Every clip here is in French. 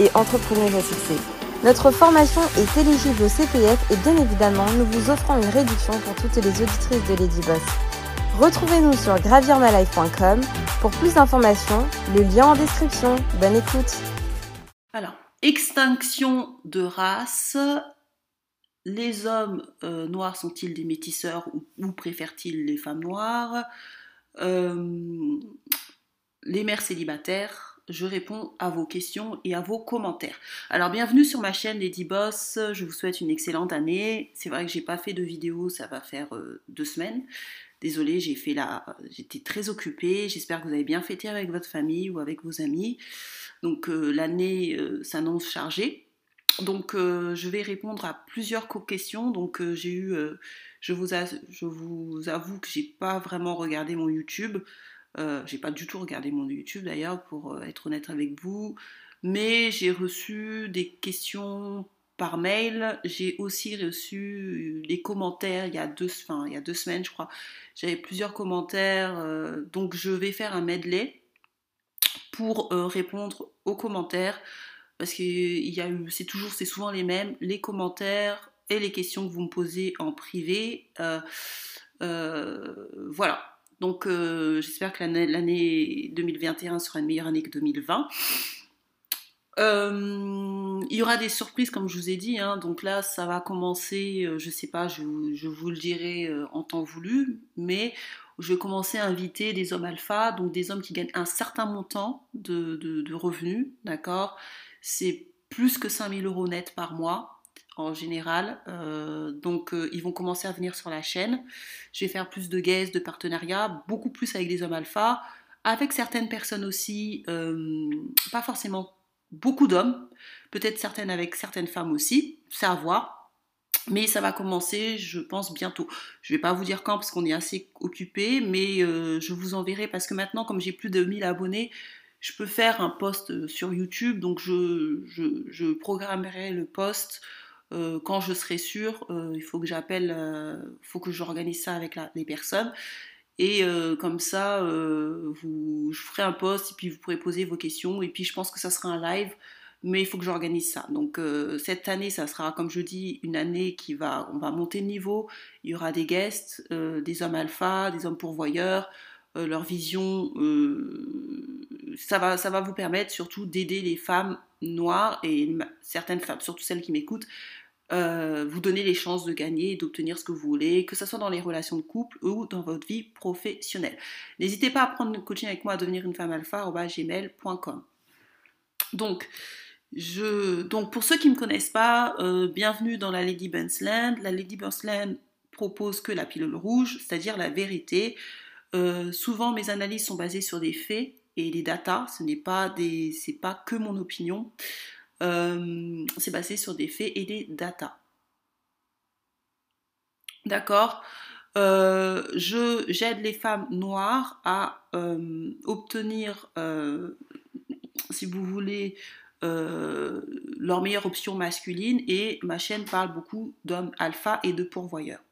et entrepreneuse à. Notre formation est éligible au CPF et bien évidemment, nous vous offrons une réduction pour toutes les auditrices de Lady Boss. Retrouvez-nous sur gravirmalife.com pour plus d'informations, le lien en description. Bonne écoute. Alors, extinction de race. Les hommes euh, noirs sont-ils des métisseurs ou, préfèrent-ils les femmes noires? Euh, Les mères célibataires je réponds à vos questions et à vos commentaires. Alors bienvenue sur ma chaîne Lady Boss, je vous souhaite une excellente année. C'est vrai que j'ai pas fait de vidéo, ça va faire euh, deux semaines. Désolée, j'ai fait la, j'étais très occupée. J'espère que vous avez bien fêté avec votre famille ou avec vos amis. Donc euh, l'année euh, s'annonce chargée. Donc je vais répondre à plusieurs questions. Donc j'ai eu, je vous, je vous avoue que j'ai pas vraiment regardé mon YouTube. Euh, j'ai pas du tout regardé mon YouTube d'ailleurs, pour euh, être honnête avec vous. Mais j'ai reçu des questions par mail. J'ai aussi reçu des commentaires il y a deux, il y a deux semaines, je crois. J'avais plusieurs commentaires. Euh, donc je vais faire un medley pour répondre aux commentaires. Parce que c'est toujours, c'est souvent les mêmes, les commentaires et les questions que vous me posez en privé. voilà. Donc euh, j'espère que l'année 2021 sera une meilleure année que 2020. Euh, il y aura des surprises comme je vous ai dit, hein. donc là ça va commencer, euh, je sais pas, je, vous le dirai en temps voulu, mais je vais commencer à inviter des hommes alpha, donc des hommes qui gagnent un certain montant de, revenus, d'accord C'est plus que 5000 euros net par mois, en général. Euh, donc euh, ils vont commencer à venir sur la chaîne. Je vais faire plus de guests, de partenariats, beaucoup plus avec des hommes alpha, avec certaines personnes aussi, euh, pas forcément beaucoup d'hommes, peut-être certaines avec certaines femmes aussi, c'est à voir. Mais ça va commencer, je pense, bientôt. Je ne vais pas vous dire quand parce qu'on est assez occupé, mais je vous enverrai parce que maintenant, comme j'ai plus de 1000 abonnés, je peux faire un post sur YouTube, donc je, programmerai le post euh, quand je serai sûre, euh, il faut que j'appelle, euh, faut que j'organise ça avec les personnes. Et comme ça, je ferai un post et puis vous pourrez poser vos questions. Et puis je pense que ça sera un live, mais il faut que j'organise ça. Donc cette année, ça sera, comme je dis, une année qui va, on va monter de niveau. Il y aura des guests, des hommes alpha, des hommes pourvoyeurs. leur vision, ça, va, ça va vous permettre surtout d'aider les femmes noires et certaines femmes, surtout celles qui m'écoutent, euh, vous donner les chances de gagner et d'obtenir ce que vous voulez, que ce soit dans les relations de couple ou dans votre vie professionnelle. N'hésitez pas à prendre une coaching avec moi à devenir une femme alpha gmail.com. Donc, je, donc, pour ceux qui ne me connaissent pas, euh, bienvenue dans la Lady Land. La Lady Land propose que la pilule rouge, c'est-à-dire la vérité. Euh, souvent, mes analyses sont basées sur des faits et des datas. Ce n'est pas pas que mon opinion. Euh, c'est basé sur des faits et des datas. D'accord? Euh, J'aide les femmes noires à euh, obtenir, si vous voulez, leur meilleure option masculine et ma chaîne parle beaucoup d'hommes alpha et de pourvoyeurs.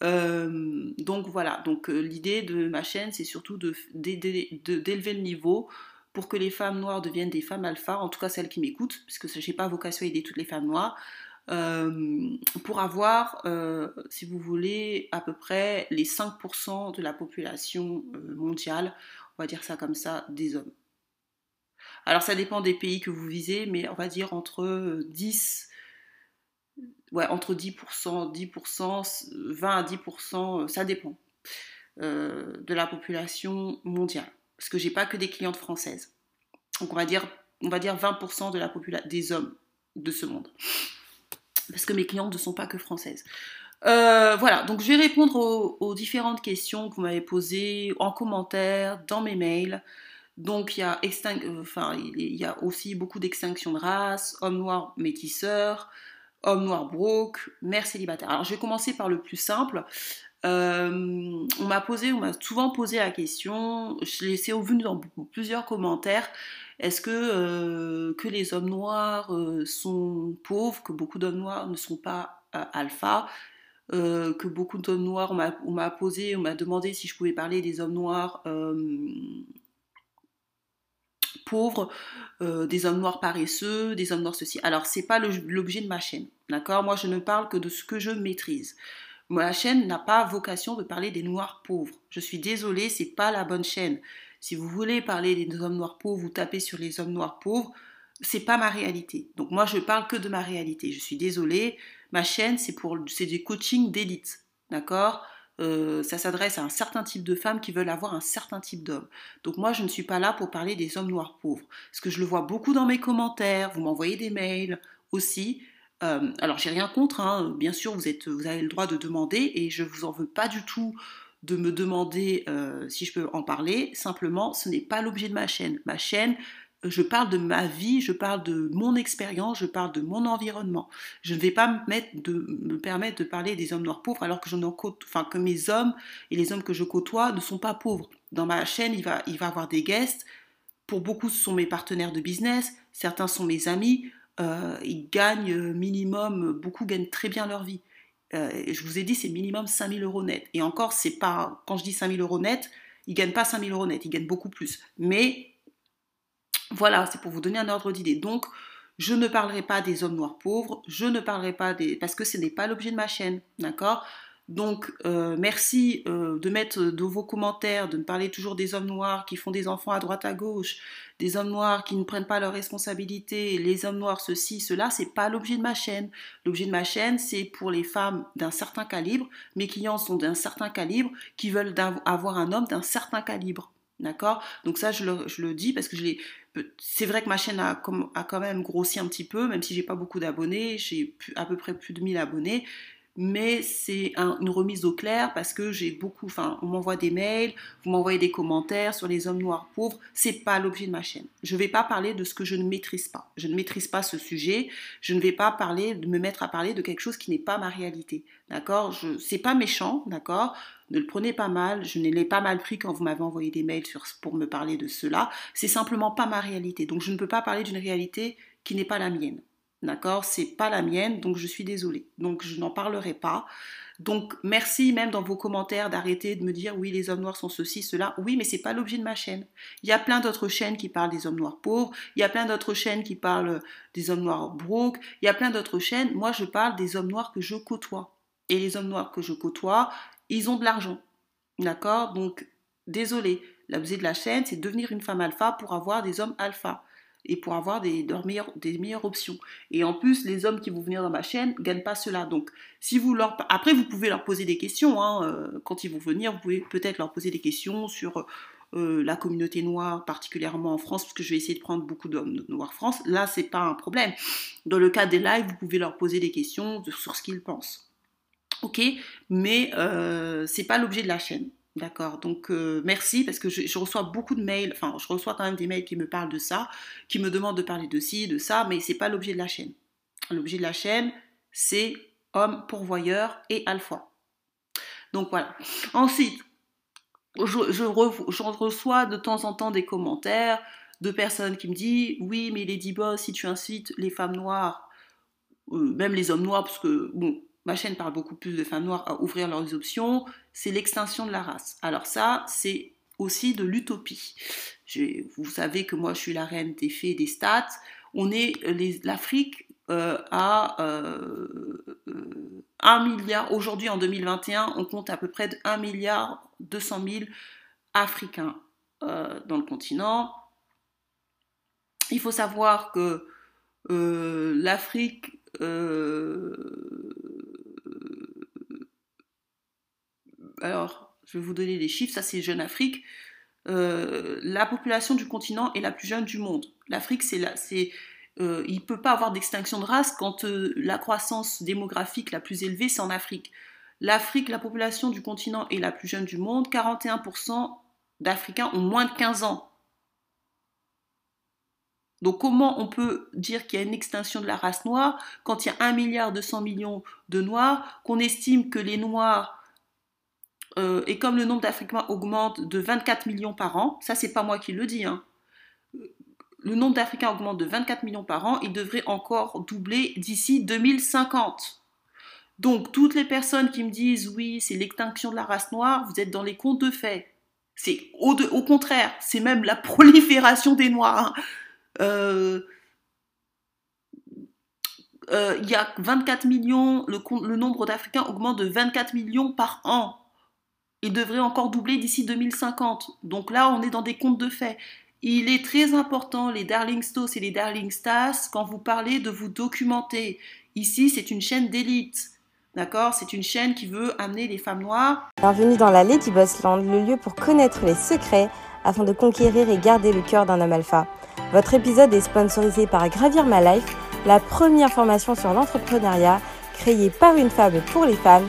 donc voilà, donc l'idée de ma chaîne c'est surtout d'élever le niveau pour que les femmes noires deviennent des femmes alpha, en tout cas celles qui m'écoutent, puisque je n'ai pas vocation à aider toutes les femmes noires, euh, pour avoir, euh, si vous voulez, à peu près les 5% de la population euh, mondiale, on va dire ça comme ça, des hommes. Alors ça dépend des pays que vous visez, mais on va dire entre 10, ouais, entre 10%, 10%, 20 à 10%, ça dépend de la population mondiale parce que j'ai pas que des clientes françaises. Donc on va dire, on va dire 20% de la population des hommes de ce monde. Parce que mes clientes ne sont pas que françaises. Euh, voilà, donc je vais répondre aux, différentes questions que vous m'avez posées en commentaire, dans mes mails. Donc il y a, enfin, il y a aussi beaucoup d'extinction de race, hommes noirs métisseurs, hommes noirs broke, mères célibataires. Alors je vais commencer par le plus simple. Euh, on m'a posé, on m'a souvent posé la question, je l'ai laissé au dans plusieurs commentaires, est-ce que, euh, les hommes noirs euh, sont pauvres, que beaucoup d'hommes noirs ne sont pas alpha, que beaucoup d'hommes noirs, on m'a posé, on m'a demandé si je pouvais parler des hommes noirs pauvres, des hommes noirs paresseux, des hommes noirs ceci. Alors c'est pas l'objet de ma chaîne, d'accord? Moi je ne parle que de ce que je maîtrise. Ma chaîne n'a pas vocation de parler des noirs pauvres. Je suis désolée, c'est pas la bonne chaîne. Si vous voulez parler des hommes noirs pauvres, vous tapez sur les hommes noirs pauvres, c'est pas ma réalité. Donc moi je parle que de ma réalité. Je suis désolée, ma chaîne c'est pour c'est du coaching d'élite, d'accord? Euh, ça s'adresse à un certain type de femmes qui veulent avoir un certain type d'homme. Donc moi, je ne suis pas là pour parler des hommes noirs pauvres. Parce que je le vois beaucoup dans mes commentaires, vous m'envoyez des mails aussi. Euh, alors j'ai rien contre, hein. bien sûr vous, avez le droit de demander et je vous en veux pas du tout de me demander euh, si je peux en parler. Simplement, ce n'est pas l'objet de ma chaîne. Ma chaîne, je parle de ma vie, je parle de mon expérience, je parle de mon environnement. Je ne vais pas me, de, me permettre de parler des hommes noirs pauvres alors que, que mes hommes et les hommes que je côtoie ne sont pas pauvres. Dans ma chaîne, il va, il va avoir des guests. Pour beaucoup, ce sont mes partenaires de business, certains sont mes amis. Euh, ils gagnent euh, minimum, beaucoup gagnent très bien leur vie. Euh, je vous ai dit, c'est minimum 5000 euros net. Et encore, c'est pas, quand je dis 5000 euros net, ils gagnent pas 5000 euros net, ils gagnent beaucoup plus. Mais voilà, c'est pour vous donner un ordre d'idée. Donc, je ne parlerai pas des hommes noirs pauvres, je ne parlerai pas des... parce que ce n'est pas l'objet de ma chaîne, d'accord? Donc, euh, merci euh, de mettre dans vos commentaires, de me parler toujours des hommes noirs qui font des enfants à droite à gauche, des hommes noirs qui ne prennent pas leurs responsabilités, les hommes noirs ceci, cela, c'est pas l'objet de ma chaîne. L'objet de ma chaîne, c'est pour les femmes d'un certain calibre. Mes clients sont d'un certain calibre qui veulent avoir un homme d'un certain calibre. D'accord? Donc ça, je le, dis parce que. C'est vrai que ma chaîne a, a, quand même grossi un petit peu, même si j'ai pas beaucoup d'abonnés, j'ai à peu près plus de 1000 abonnés mais c'est une remise au clair parce que j'ai beaucoup, enfin, on m'envoie des mails, vous m'envoyez des commentaires sur les hommes noirs pauvres, c'est pas l'objet de ma chaîne. Je ne vais pas parler de ce que je ne maîtrise pas. Je ne maîtrise pas ce sujet, je ne vais pas parler, de me mettre à parler de quelque chose qui n'est pas ma réalité. D'accord? Je, c'est pas méchant, d'accord? Ne le prenez pas mal, je ne l'ai pas mal pris quand vous m'avez envoyé des mails pour me parler de cela. C'est simplement pas ma réalité. Donc je ne peux pas parler d'une réalité qui n'est pas la mienne. D'accord? C'est pas la mienne, donc je suis désolée. Donc je n'en parlerai pas. Donc merci même dans vos commentaires d'arrêter de me dire oui les hommes noirs sont ceci, cela. Oui, mais c'est pas l'objet de ma chaîne. Il y a plein d'autres chaînes qui parlent des hommes noirs pauvres, il y a plein d'autres chaînes qui parlent des hommes noirs broke, il y a plein d'autres chaînes. Moi je parle des hommes noirs que je côtoie. Et les hommes noirs que je côtoie, ils ont de l'argent. D'accord? Donc désolé, l'objet de la chaîne, c'est devenir une femme alpha pour avoir des hommes alpha et pour avoir des, meilleures, options. Et en plus, les hommes qui vont venir dans ma chaîne ne gagnent pas cela. Donc, si vous leur... Après, vous pouvez leur poser des questions. Hein, euh, quand ils vont venir, vous pouvez peut-être leur poser des questions sur euh, la communauté noire, particulièrement en France, parce que je vais essayer de prendre beaucoup d'hommes noirs France. Là, c'est pas un problème. Dans le cas des lives, vous pouvez leur poser des questions sur ce qu'ils pensent. Ok, mais euh, c'est pas l'objet de la chaîne. D'accord, donc euh, merci parce que je, reçois beaucoup de mails, enfin je reçois quand même des mails qui me parlent de ça, qui me demandent de parler de ci, de ça, mais c'est pas l'objet de la chaîne. L'objet de la chaîne, c'est homme pourvoyeur et alpha. Donc voilà. Ensuite, je, reçois de temps en temps des commentaires de personnes qui me disent oui mais Lady Boss si tu incites les femmes noires, euh, même les hommes noirs parce que bon ma chaîne parle beaucoup plus de femmes noires à ouvrir leurs options, c'est l'extinction de la race. Alors ça, c'est aussi de l'utopie. Vous savez que moi, je suis la reine des faits, des stats. On est l'Afrique euh, à 1 euh, milliard. Aujourd'hui, en 2021, on compte à peu près de 1 milliard 200 000 Africains euh, dans le continent. Il faut savoir que l'Afrique alors je vais vous donner les chiffres, ça c'est Jeune Afrique, euh, la population du continent est la plus jeune du monde. L'Afrique, c'est c'est, euh, il ne peut pas avoir d'extinction de race quand euh, la croissance démographique la plus élevée, c'est en Afrique. L'Afrique, la population du continent est la plus jeune du monde. 41% d'Africains ont moins de 15 ans. Donc comment on peut dire qu'il y a une extinction de la race noire quand il y a 1 milliard 200 millions de noirs, qu'on estime que les noirs, euh, et comme le nombre d'Africains augmente de 24 millions par an, ça c'est pas moi qui le dis, hein, le nombre d'Africains augmente de 24 millions par an, il devrait encore doubler d'ici 2050. Donc toutes les personnes qui me disent oui, c'est l'extinction de la race noire, vous êtes dans les contes de fait. C'est au, contraire, c'est même la prolifération des noirs. Hein. Euh, euh, il y a 24 millions, le nombre d'Africains augmente de 24 millions par an. Il devrait encore doubler d'ici 2050. Donc là, on est dans des contes de fait. Il est très important, les Darling Stos et les Darling Stars, quand vous parlez de vous documenter. Ici, c'est une chaîne d'élite. D'accord? C'est une chaîne qui veut amener les femmes noires. Bienvenue dans la Lady Bossland, le lieu pour connaître les secrets afin de conquérir et garder le cœur d'un homme alpha. Votre épisode est sponsorisé par Gravir My Life, la première formation sur l'entrepreneuriat créée par une femme pour les femmes,